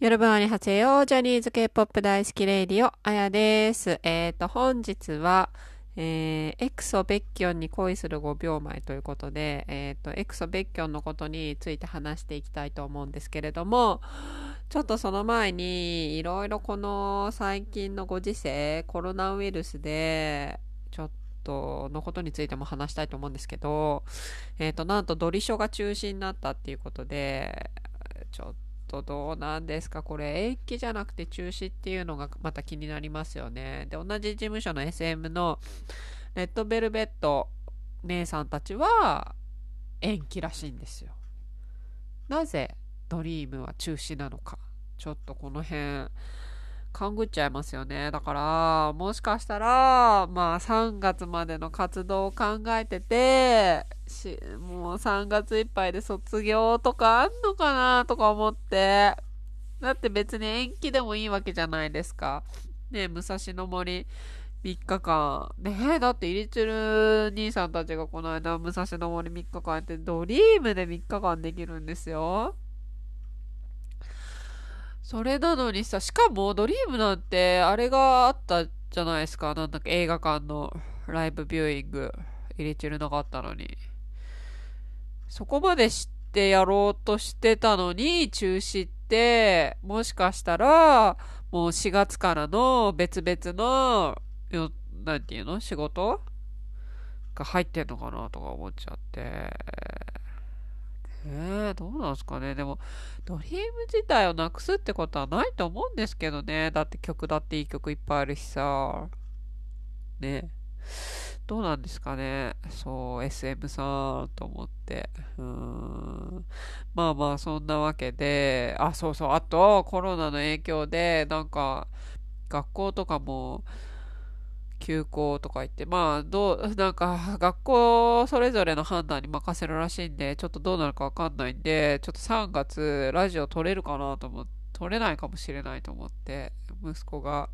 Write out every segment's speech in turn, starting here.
夜分にはせよ、ジャニーズ K-POP 大好きレイディオ、あやです。えっ、ー、と、本日は、えー、エクソベッキョンに恋する5秒前ということで、えっ、ー、と、エクソベッキョンのことについて話していきたいと思うんですけれども、ちょっとその前に、いろいろこの最近のご時世、コロナウイルスで、ちょっとのことについても話したいと思うんですけど、えっ、と、なんとドリショが中止になったっていうことで、ちょっととどうなんですか？これ延期じゃなくて中止っていうのがまた気になりますよね。で、同じ事務所の SM のレッドベルベット姉さんたちは延期らしいんですよ。なぜドリームは中止なのか。ちょっとこの辺勘ぐっちゃいますよね。だから、もしかしたら、まあ3月までの活動を考えてて、もう3月いっぱいで卒業とかあんのかなとか思って。だって別に延期でもいいわけじゃないですか。ね武蔵野森3日間。ねだってイリチュル兄さんたちがこの間武蔵野森3日間やってドリームで3日間できるんですよ。それなのにさ、しかもドリームなんて、あれがあったじゃないですか。なんだっけ、映画館のライブビューイング入れてるなかったのに。そこまで知ってやろうとしてたのに中止って、もしかしたら、もう4月からの別々の、よ、なんていうの仕事？が入ってんのかなとか思っちゃって。え、どうなんすかね。でも、ドリーム自体をなくすってことはないと思うんですけどね。だって曲だっていい曲いっぱいあるしさ。ね。どうなんですかね。そう、SM さんと思って。うん。まあまあ、そんなわけで、あ、そうそう。あと、コロナの影響で、なんか、学校とかも、休校とか言って、まあ、どう、なんか、学校それぞれの判断に任せるらしいんで、ちょっとどうなるかわかんないんで、ちょっと3月、ラジオ撮れるかなと思って、撮れないかもしれないと思って、息子が、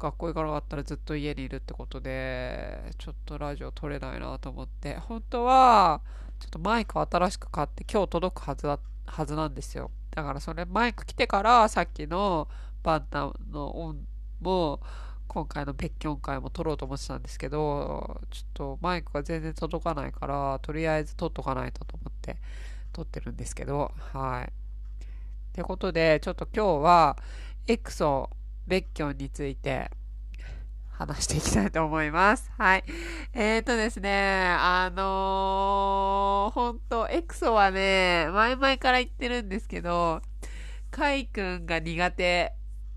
学校行かなかったらずっと家にいるってことで、ちょっとラジオ撮れないなと思って、本当は、ちょっとマイク新しく買って今日届くはずだ、はずなんですよ。だからそれマイク来てから、さっきのバンタのオンも、今回の別居会も撮ろうと思ってたんですけど、ちょっとマイクが全然届かないから、とりあえず撮っとかないとと思って撮ってるんですけど、はい。ってことで、ちょっと今日は、エクソ別居について話していきたいと思います。はい。えーとですね、あのー、ほんと、エクソはね、前々から言ってるんですけど、カイ君が苦手、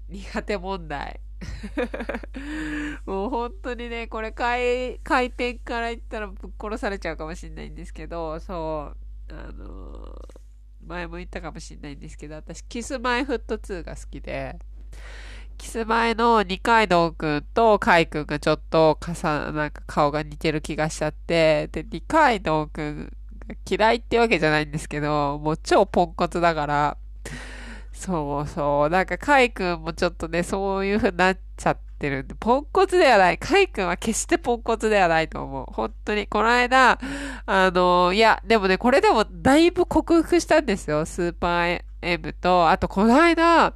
苦手問題。もう本当にね、これ開、開店から言ったらぶっ殺されちゃうかもしれないんですけど、そう、あのー、前も言ったかもしれないんですけど、私、キスマイフット2が好きで、キスマイの二階堂くんとカイくんがちょっとかさ、なんか顔が似てる気がしちゃって、で、二階堂くんが嫌いってわけじゃないんですけど、もう超ポンコツだから、そうそう。なんか、カイ君もちょっとね、そういう風になっちゃってるんで、ポンコツではない。カイ君は決してポンコツではないと思う。本当に。この間、あの、いや、でもね、これでもだいぶ克服したんですよ。スーパー M と、あとこの間、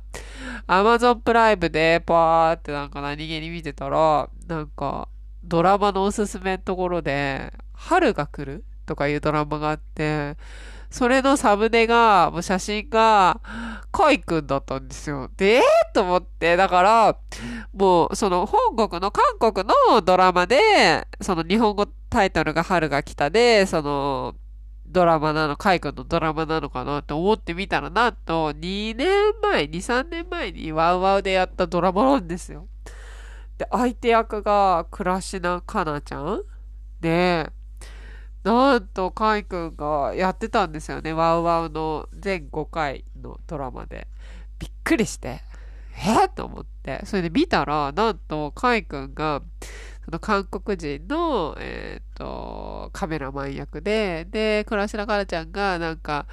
アマゾンプライムでパーってなんか何気に見てたら、なんか、ドラマのおすすめのところで、春が来るとかいうドラマがあって、それのサムネが、もう写真が、カイくんだったんですよ。で、えー、と思って、だから、もう、その本国の韓国のドラマで、その日本語タイトルが春が来たで、その、ドラマなの、カイ君のドラマなのかなって思ってみたら、なんと、2年前、2、3年前にワウワウでやったドラマなんですよ。で、相手役が、倉科かなちゃん？で、なんと、カイ君がやってたんですよね。ワウワウの全5回のドラマで。びっくりして、えと思って。それで見たら、なんと、カイ君が、その韓国人の、えっ、ー、と、カメラマン役で、で、倉科カラちゃんが、なんか、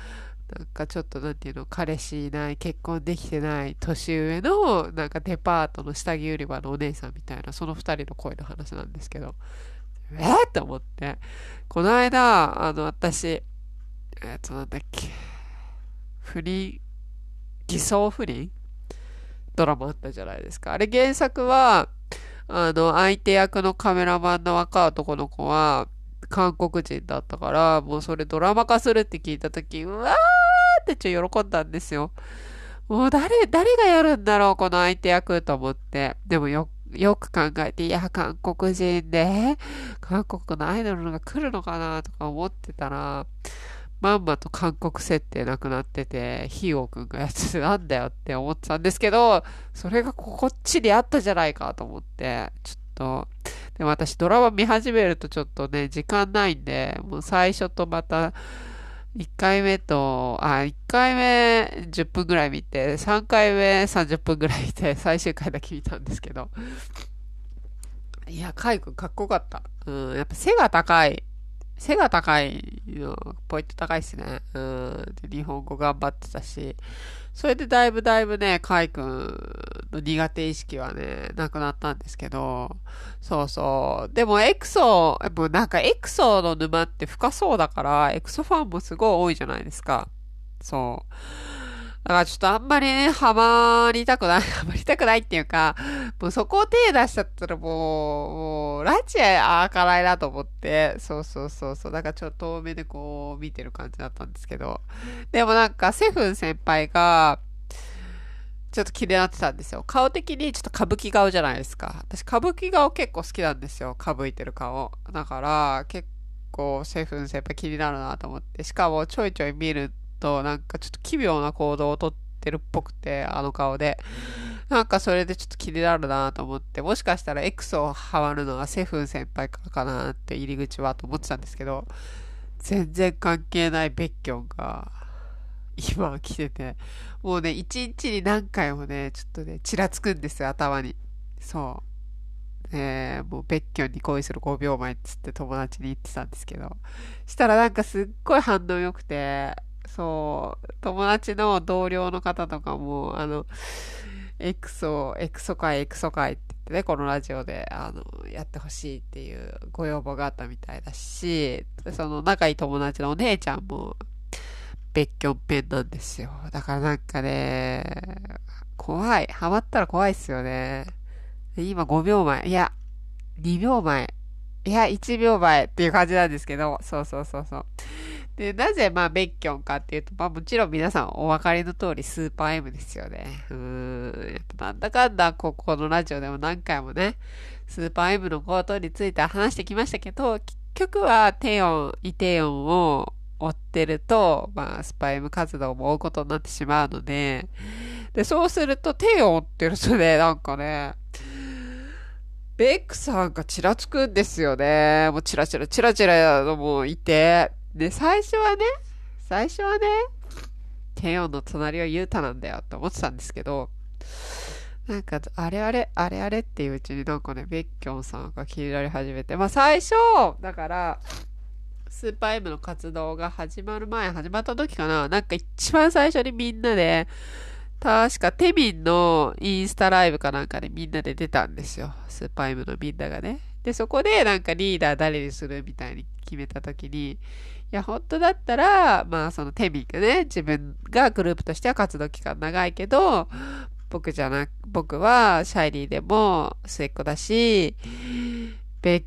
なんかちょっとなんていうの、彼氏いない、結婚できてない、年上の、なんかデパートの下着売り場のお姉さんみたいな、その二人の声の話なんですけど、え？ー、って思って。この間、あの、私、えっ、ー、と、なんだっけ、不倫偽装不倫ドラマあったじゃないですか。あれ原作は、あの、相手役のカメラマンの若い男の子は、韓国人だったから、もうそれドラマ化するって聞いたとき、うわーってちょっと喜んだんですよ。もう誰、誰がやるんだろう、この相手役と思って。でもよ、よく考えて、いや、韓国人で、韓国のアイドルが来るのかなとか思ってたら、まんまと韓国設定なくなってて、ヒーオくんがやっててなんだよって思ってたんですけど、それがこっちであったじゃないかと思って、ちょっと、でも私ドラマ見始めるとちょっとね、時間ないんで、もう最初とまた、1回目と、あ、1回目10分ぐらい見て、3回目30分ぐらい見て、最終回だけ見たんですけど。いや、カイ君かっこよかった。うん、やっぱ背が高い。背が高いの、ポイント高いっすね。うん。で、日本語頑張ってたし、それでだいぶだいぶね、カイ君の苦手意識はね、なくなったんですけど、そうそう。でもエクソ、もうなんかエクソの沼って深そうだから、エクソファンもすごい多いじゃないですか。そう。だからちょっとあんまりね、ハマりたくない、ハマりたくないっていうか、もうそこを手出しちゃったらもう、もう、ラチ開かないなと思って、そうそうそうそう、だからちょっと遠目でこう見てる感じだったんですけど、でもなんかセフン先輩が、ちょっと気になってたんですよ。顔的にちょっと歌舞伎顔じゃないですか。私歌舞伎顔結構好きなんですよ。かぶいてる顔。だから結構セフン先輩気になるなと思って。しかもちょいちょい見ると、なんかちょっと奇妙な行動をとってるっぽくて、あの顔で。なんかそれでちょっと気になるなと思って、もしかしたら X をハマるのはセフン先輩からかなって入り口はと思ってたんですけど、全然関係ないベッキョンが 今来てて、もうね、一日に何回もね、ちょっとね、ちらつくんですよ、頭に。そう。えー、もうベッキョンに恋する5秒前っつって友達に言ってたんですけど、したらなんかすっごい反応良くて、そう、友達の同僚の方とかも、あの、エクソ、エクソ会、エクソ会って言ってね、このラジオで、あの、やってほしいっていうご要望があったみたいだし、その仲いい友達のお姉ちゃんも、別居ペンなんですよ。だからなんかね、怖い。ハマったら怖いっすよね。今5秒前。いや、2秒前。いや、1秒前っていう感じなんですけど、そうそうそうそう。で、なぜまあベッキョンかっていうと、まあもちろん皆さんお分かりの通りスーパー M ですよね。うーん。やっぱなんだかんだここのラジオでも何回もね、スーパー M のことについて話してきましたけど、結局はテヨン、イテヨンを追ってると、まあスパイ M 活動も追うことになってしまうので、で、そうするとテヨン追ってるとね、なんかね、ベックさんがちらつくんですよね。もうチラチラチラチラのもいて、で、最初はね、最初はね、テヨンの隣はユータなんだよって思ってたんですけど、なんか、あれあれ、あれあれっていううちになんかね、ベッキョンさんが気になり始めて、まあ最初、だから、スーパー M の活動が始まる前、始まった時かな、なんか一番最初にみんなで、確かテミンのインスタライブかなんかでみんなで出たんですよ。スーパー M のみんながね。で、そこでなんかリーダー誰にするみたいに決めた時に、いや、本当だったら、まあ、そのテミがね、自分がグループとしては活動期間長いけど、僕じゃな、僕はシャイリーでも末っ子だし、別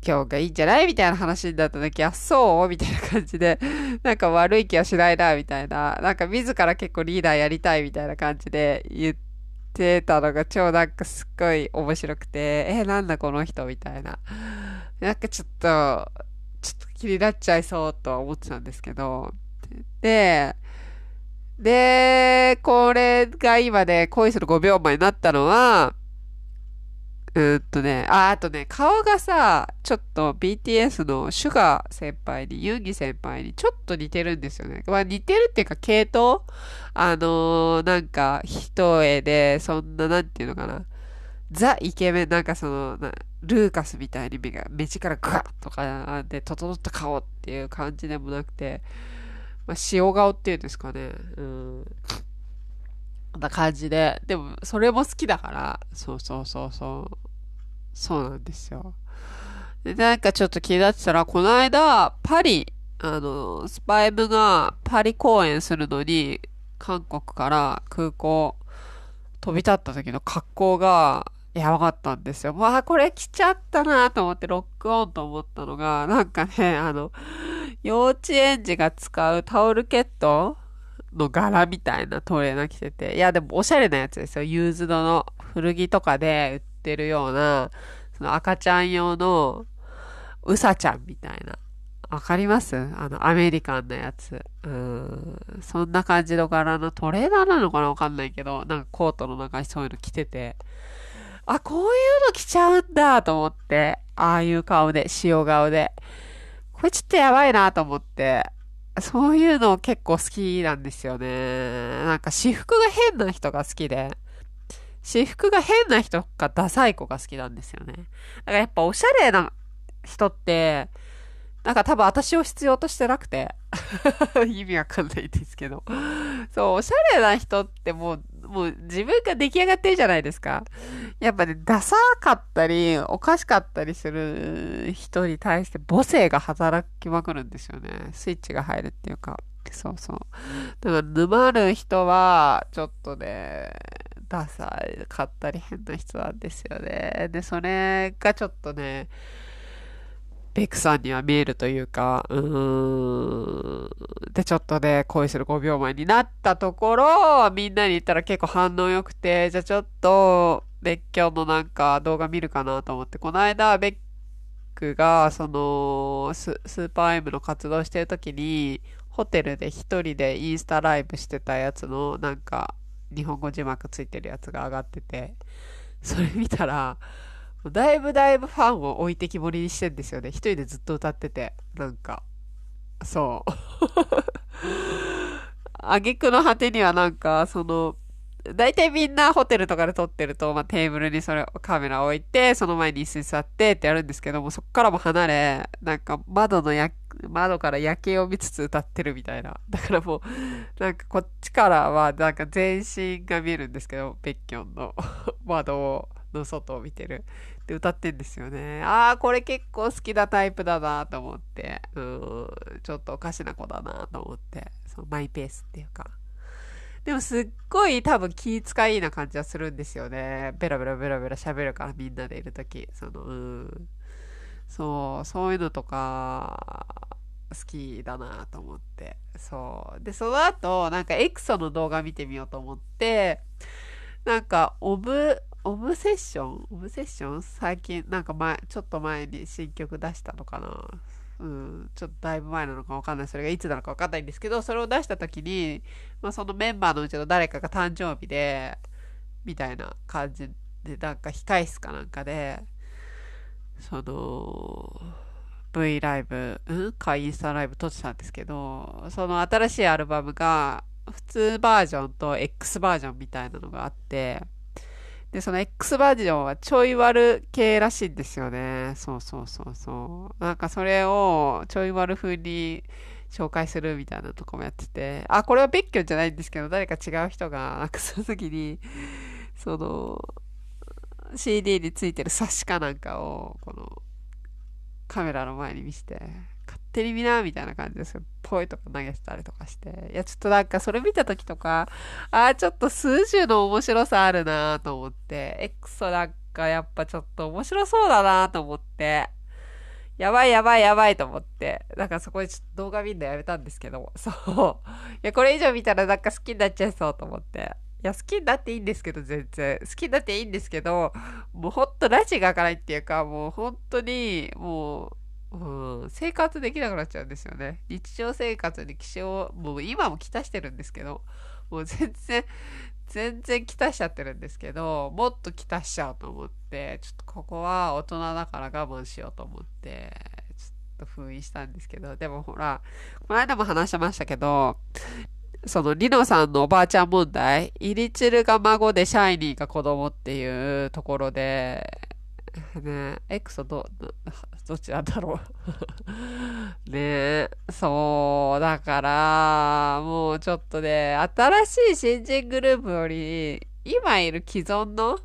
居がいいんじゃないみたいな話になった時、あ、そう？みたいな感じで、なんか悪い気はしないな、みたいな。なんか自ら結構リーダーやりたいみたいな感じで言ってたのが超なんかすっごい面白くて、え、なんだこの人みたいな。なんかちょっと、ちょっと気になっちゃいそうとは思ってたんですけど、で、で、これが今で恋する5秒前になったのは、うんとね、あ、あとね、顔がさ、ちょっと BTS のシュガー先輩に、ユンギ先輩にちょっと似てるんですよね。まあ似てるっていうか系統？あのー、なんか、一重で、そんな、なんていうのかな。ザ・イケメン、なんかその、ルーカスみたいに目が、目力ガッとかで、整った顔っていう感じでもなくて、まあ、塩顔っていうんですかね。うん。こんな感じで。でも、それも好きだから、そうそうそうそう。そうなんですよ。で、なんかちょっと気になってたら、この間、パリ、あの、スパイムがパリ公演するのに、韓国から空港飛び立った時の格好がやばかったんですよ。わあ、これ来ちゃったなと思ってロックオンと思ったのが、なんかね、あの、幼稚園児が使うタオルケットの柄みたいなトレーナー着てて、いやでもおしゃれなやつですよ。ユーズドの古着とかで売ってるような、その赤ちゃん用のうさちゃんみたいな。わかります？あの、アメリカンなやつ。うん。そんな感じの柄のトレーナーなのかな？わかんないけど、なんかコートの中にそういうの着てて、あ、こういうの着ちゃうんだと思って、ああいう顔で、塩顔で。これちょっとやばいなと思って、そういうの結構好きなんですよね。なんか私服が変な人が好きで、私服が変な人かダサい子が好きなんですよね。だからやっぱおしゃれな人って、なんか多分私を必要としてなくて 意味わかんないですけどそう、おしゃれな人ってもう、もう自分が出来上がってるじゃないですか。やっぱね、ダサかったり、おかしかったりする人に対して母性が働きまくるんですよね。スイッチが入るっていうか。そうそう。だから沼る人は、ちょっとね、ダサかったり変な人なんですよね。で、それがちょっとね、ベクさんには見えるというか、うーん。で、ちょっとね、恋する5秒前になったところ、みんなに言ったら結構反応良くて、じゃあちょっと、別居のなんか動画見るかなと思って、この間、ベックが、そのス、スーパー M の活動してる時に、ホテルで一人でインスタライブしてたやつの、なんか、日本語字幕ついてるやつが上がってて、それ見たら、だいぶだいぶファンを置いてきぼりにしてんですよね。一人でずっと歌ってて、なんか、そう。挙句の果てにはなんか、その、大体みんなホテルとかで撮ってると、まあ、テーブルにそれカメラ置いて、その前に椅子に座ってってやるんですけども、そこからも離れ、なんか窓のや、窓から夜景を見つつ歌ってるみたいな。だからもう、なんかこっちからはなんか全身が見えるんですけど、ベッキョンの 窓の外を見てる。で歌ってんですよね。ああ、これ結構好きなタイプだなと思って、うん、ちょっとおかしな子だなと思って、そのマイペースっていうか。でもすっごい多分気遣いな感じはするんですよね。ベラベラベラベラ喋るからみんなでいるとき。その、うん。そう、そういうのとか、好きだなと思って。そう。で、その後、なんかエクソの動画見てみようと思って、なんか、オブ、オブセッション？オブセッション？最近、なんか前、ちょっと前に新曲出したのかなうん、ちょっとだいぶ前なのかわかんない。それがいつなのかわかんないんですけど、それを出した時に、まあ、そのメンバーのうちの誰かが誕生日で、みたいな感じで、なんか控室かなんかで、その、V ライブ、うん？かインスタライブ撮ってたんですけど、その新しいアルバムが、普通バージョンと X バージョンみたいなのがあって、で、その X バージョンはちょい悪系らしいんですよね。そうそうそうそう。なんかそれをちょい悪風に紹介するみたいなとこもやってて、あ、これは別居じゃないんですけど、誰か違う人が、なんかその時に、その、CD についてる冊子かなんかを、この、カメラの前に見せて、手に見な、みたいな感じですよ。ぽいとか投げてたりとかして。いや、ちょっとなんかそれ見た時とか、ああ、ちょっと数十の面白さあるなと思って、X なんかやっぱちょっと面白そうだなと思って、やばいやばいやばいと思って、なんかそこでちょっと動画見るのやめたんですけど、そう。いや、これ以上見たらなんか好きになっちゃいそうと思って。いや、好きになっていいんですけど、全然。好きになっていいんですけど、もうほんと拉致が開かないっていうか、もう本当に、もう、うん、生活できなくなっちゃうんですよね。日常生活に気象、もう今もきたしてるんですけど、もう全然、全然きたしちゃってるんですけど、もっときたしちゃうと思って、ちょっとここは大人だから我慢しようと思って、ちょっと封印したんですけど、でもほら、この間も話しましたけど、そのリノさんのおばあちゃん問題、イリチルが孫でシャイニーが子供っていうところで、ねエクソど、どっちなんだろう ねえ、そう、だから、もうちょっとね、新しい新人グループより、今いる既存の、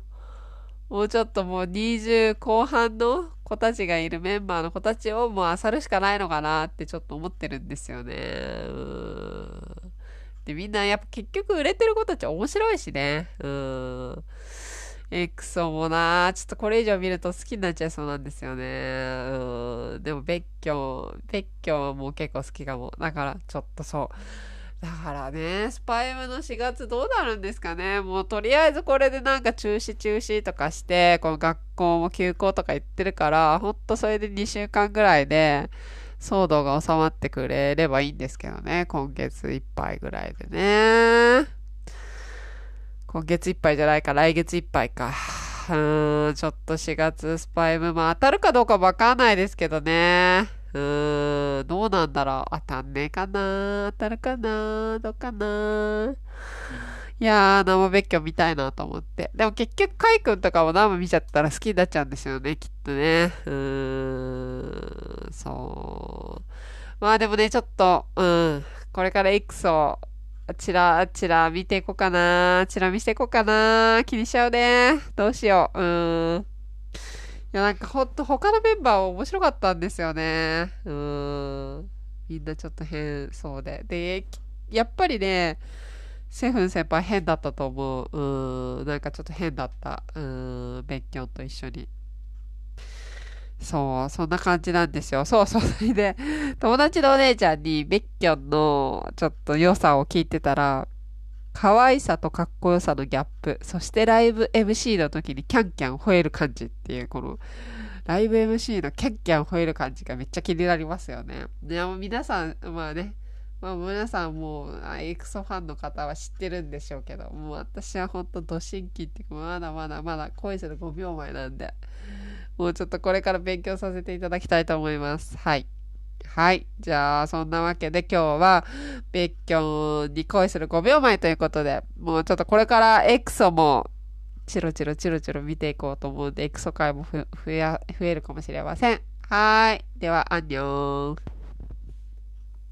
もうちょっともう20後半の子たちがいるメンバーの子たちをもう漁るしかないのかなってちょっと思ってるんですよね。で、みんなやっぱ結局売れてる子たち面白いしね。うん。エクソもなちょっとこれ以上見ると好きになっちゃいそうなんですよね。うん。でも、ベッキョン、ベッキョンも結構好きかも。だから、ちょっとそう。だからね、スパイムの4月どうなるんですかね。もうとりあえずこれでなんか中止中止とかして、この学校も休校とか言ってるから、ほんとそれで2週間ぐらいで騒動が収まってくれればいいんですけどね。今月いっぱいぐらいでね。今月いっぱいじゃないか、来月いっぱいか。うーん、ちょっと4月スパイムも当たるかどうかわかんないですけどね。うーん、どうなんだろう。当たんねえかな当たるかなどうかないやー、生別居見たいなと思って。でも結局、カイ君とかも生見ちゃったら好きになっちゃうんですよね、きっとね。うーん、そう。まあでもね、ちょっと、うん、これから X をちら、ちら見ていこうかな。ちら見していこうかな。気にしちゃうね。どうしよう。うーん。いや、なんかほんと他のメンバー面白かったんですよね。うーん。みんなちょっと変そうで。で、やっぱりね、セフン先輩変だったと思う。うん。なんかちょっと変だった。うん。ベッキョンと一緒に。そう、そんな感じなんですよ。そうそう。それで、友達のお姉ちゃんにベッキョンのちょっと良さを聞いてたら、可愛さとかっこよさのギャップ、そしてライブ MC の時にキャンキャン吠える感じっていう、この、ライブ MC のキャンキャン吠える感じがめっちゃ気になりますよね。でも皆さん、まあね、まあ皆さんもう、エクソファンの方は知ってるんでしょうけど、もう私はほんとド新規っていうか、まだまだまだ恋する5秒前なんで、もうちょっとこれから勉強させていただきたいと思います。はい。はい。じゃあ、そんなわけで今日は、別居に恋する5秒前ということで、もうちょっとこれからエクソも、チロチロチロチロ見ていこうと思うんで、エクソ回も増えるかもしれません。はい。では、アンニョン。